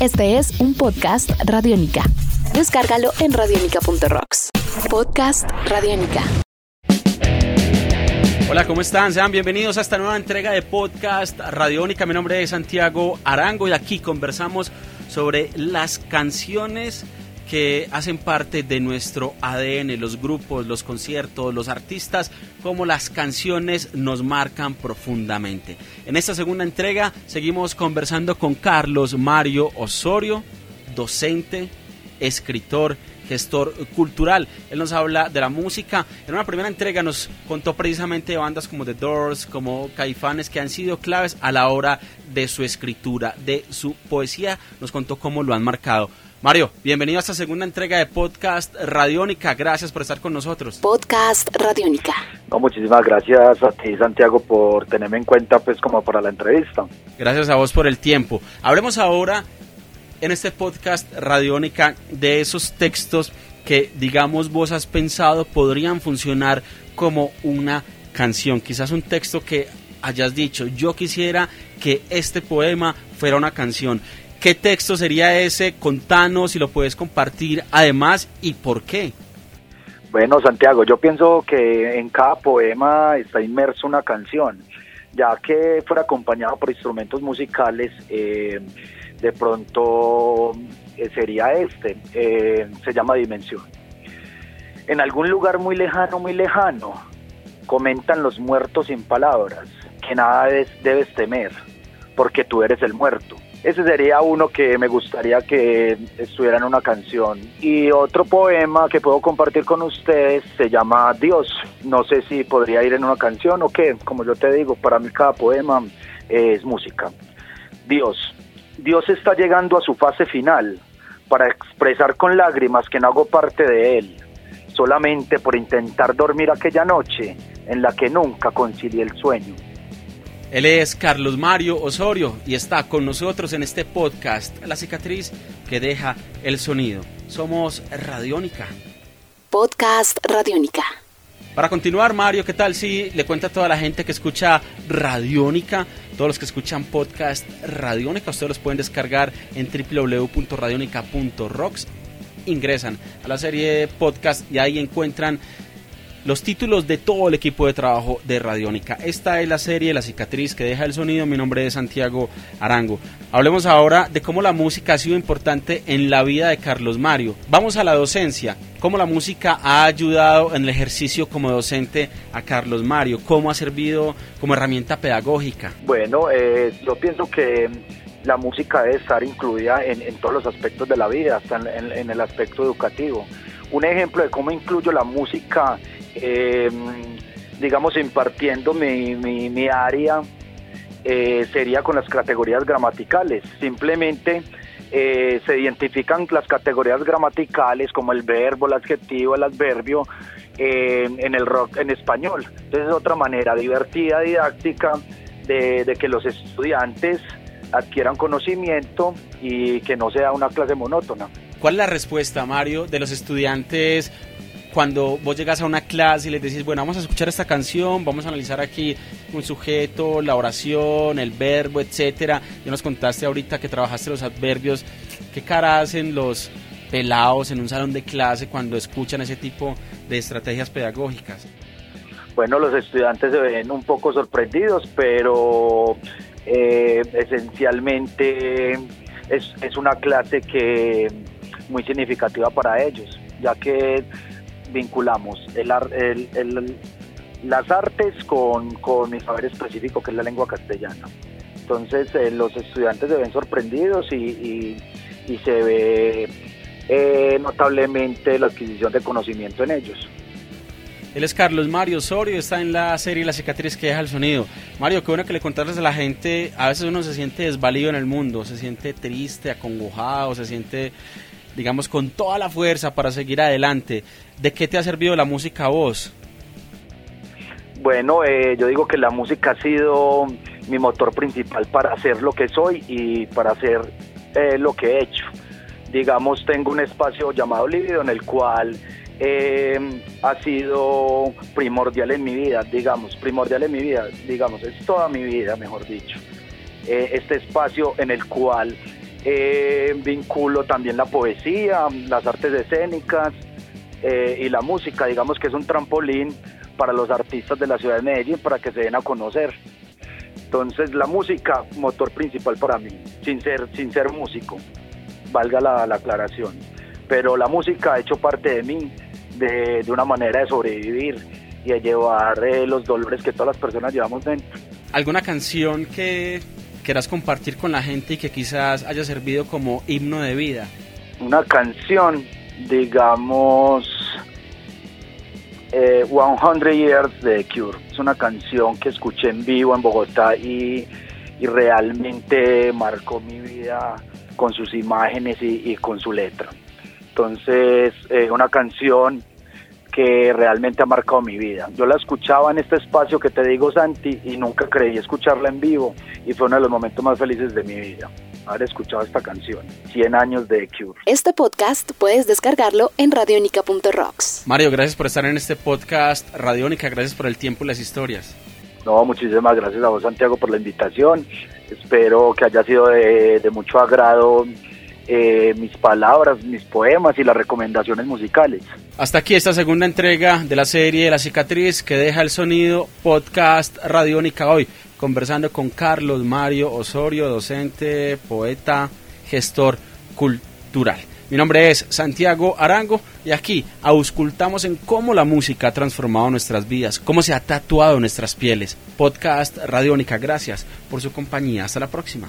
Este es un podcast Radiónica. Descárgalo en radiónica.rocks. Podcast Radiónica. Hola, ¿cómo están? Sean bienvenidos a esta nueva entrega de podcast Radiónica. Mi nombre es Santiago Arango y aquí conversamos sobre las canciones que hacen parte de nuestro ADN, los grupos, los conciertos, los artistas, como las canciones nos marcan profundamente. En esta segunda entrega seguimos conversando con Carlos Mario Osorio, docente, escritor, gestor cultural. Él nos habla de la música. En una primera entrega nos contó precisamente de bandas como The Doors, como Caifanes, que han sido claves a la hora de su escritura, de su poesía. Nos contó cómo lo han marcado. Mario, bienvenido a esta segunda entrega de Podcast Radiónica. Gracias por estar con nosotros. Podcast Radiónica. No, muchísimas gracias a ti, Santiago, por tenerme en cuenta pues como para la entrevista. Gracias a vos por el tiempo. Hablemos ahora en este podcast Radiónica de esos textos que, digamos, vos has pensado podrían funcionar como una canción. Quizás un texto que hayas dicho, yo quisiera que este poema fuera una canción. ¿Qué texto sería ese? Contanos si lo puedes compartir además y por qué. Bueno, Santiago, yo pienso que en cada poema está inmerso una canción, ya que fuera acompañado por instrumentos musicales. Eh, de pronto eh, sería este, eh, se llama Dimensión. En algún lugar muy lejano, muy lejano, comentan los muertos sin palabras, que nada debes, temer, porque tú eres el muerto. Ese sería uno que me gustaría que estuviera en una canción. Y otro poema que puedo compartir con ustedes se llama Dios. No sé si podría ir en una canción o qué. Como yo te digo, para mí cada poema es música. Dios, Dios está llegando a su fase final para expresar con lágrimas que no hago parte de Él, solamente por intentar dormir aquella noche en la que nunca concilié el sueño. Él es Carlos Mario Osorio y está con nosotros en este podcast, La cicatriz que deja el sonido. Somos Radiónica. Podcast Radiónica. Para continuar, Mario, ¿qué tal si le cuenta a toda la gente que escucha Radiónica, todos los que escuchan podcast Radiónica, ustedes los pueden descargar en www.radionica.rocks. Ingresan a la serie podcast y ahí encuentran los títulos de todo el equipo de trabajo de Radiónica. Esta es la serie La cicatriz que deja el sonido. Mi nombre es Santiago Arango. Hablemos ahora de cómo la música ha sido importante en la vida de Carlos Mario. Vamos a la docencia. ¿Cómo la música ha ayudado en el ejercicio como docente a Carlos Mario? ¿Cómo ha servido como herramienta pedagógica? Bueno, eh, yo pienso que la música debe estar incluida en, todos los aspectos de la vida, hasta en el aspecto educativo. Un ejemplo de cómo incluyo la música eh, digamos, impartiendo mi, mi, área, eh, sería con las categorías gramaticales. Simplemente eh, se identifican las categorías gramaticales como el verbo, el adjetivo, el adverbio eh, en el rock en español. Entonces es otra manera divertida, didáctica, de, de que los estudiantes adquieran conocimiento y que no sea una clase monótona. ¿Cuál es la respuesta, Mario, de los estudiantes cuando vos llegas a una clase y les decís, bueno, vamos a escuchar esta canción, vamos a analizar aquí un sujeto, la oración, el verbo, etcétera. Ya nos contaste ahorita que trabajaste los adverbios. ¿Qué cara hacen los pelados en un salón de clase cuando escuchan ese tipo de estrategias pedagógicas? Bueno, los estudiantes se ven un poco sorprendidos, pero eh, esencialmente es, es una clase que muy significativa para ellos, ya que vinculamos el, el, las artes con, con, mi saber específico, que es la lengua castellana. Entonces eh, los estudiantes se ven sorprendidos y, y, se ve eh, notablemente la adquisición de conocimiento en ellos. Él es Carlos Mario Osorio, está en la serie La cicatriz que deja el sonido. Mario, qué bueno que le contaras a la gente, a veces uno se siente desvalido en el mundo, se siente triste, acongojado, se siente digamos, con toda la fuerza para seguir adelante. ¿De qué te ha servido la música a vos? Bueno, eh, yo digo que la música ha sido mi motor principal para hacer lo que soy y para hacer eh, lo que he hecho. Digamos, tengo un espacio llamado Lívido en el cual eh, ha sido primordial en mi vida, digamos, primordial en mi vida, digamos, es toda mi vida, mejor dicho. este espacio en el cual eh, vinculo también la poesía, las artes escénicas eh, y la música, digamos que es un trampolín para los artistas de la ciudad de Medellín para que se den a conocer. Entonces la música, motor principal para mí, sin ser, sin ser músico, valga la, aclaración. Pero la música ha hecho parte de mí, de, de una manera de sobrevivir y de llevar eh, los dolores que todas las personas llevamos dentro. ¿Alguna canción que quieras compartir con la gente y que quizás haya servido como himno de vida? Una canción, digamos, eh, 100 Years de Cure. Es una canción que escuché en vivo en Bogotá y, realmente marcó mi vida con sus imágenes y, con su letra. Entonces, eh, una canción que realmente ha marcado mi vida. Yo la escuchaba en este espacio que te digo, Santi, y nunca creí escucharla en vivo, y fue uno de los momentos más felices de mi vida, haber escuchado esta canción, 100 años de Cure. Este podcast puedes descargarlo en radionica.rocks. Mario, gracias por estar en este podcast Radiónica, gracias por el tiempo y las historias. No, muchísimas gracias a vos, Santiago, por la invitación. Espero que haya sido de, de mucho agrado eh, mis palabras, mis poemas y las recomendaciones musicales. Hasta aquí esta segunda entrega de la serie La cicatriz que deja el sonido podcast Radiónica hoy, conversando con Carlos Mario Osorio, docente, poeta, gestor cultural. Mi nombre es Santiago Arango y aquí auscultamos en cómo la música ha transformado nuestras vidas, cómo se ha tatuado nuestras pieles. Podcast Radiónica, gracias por su compañía. Hasta la próxima.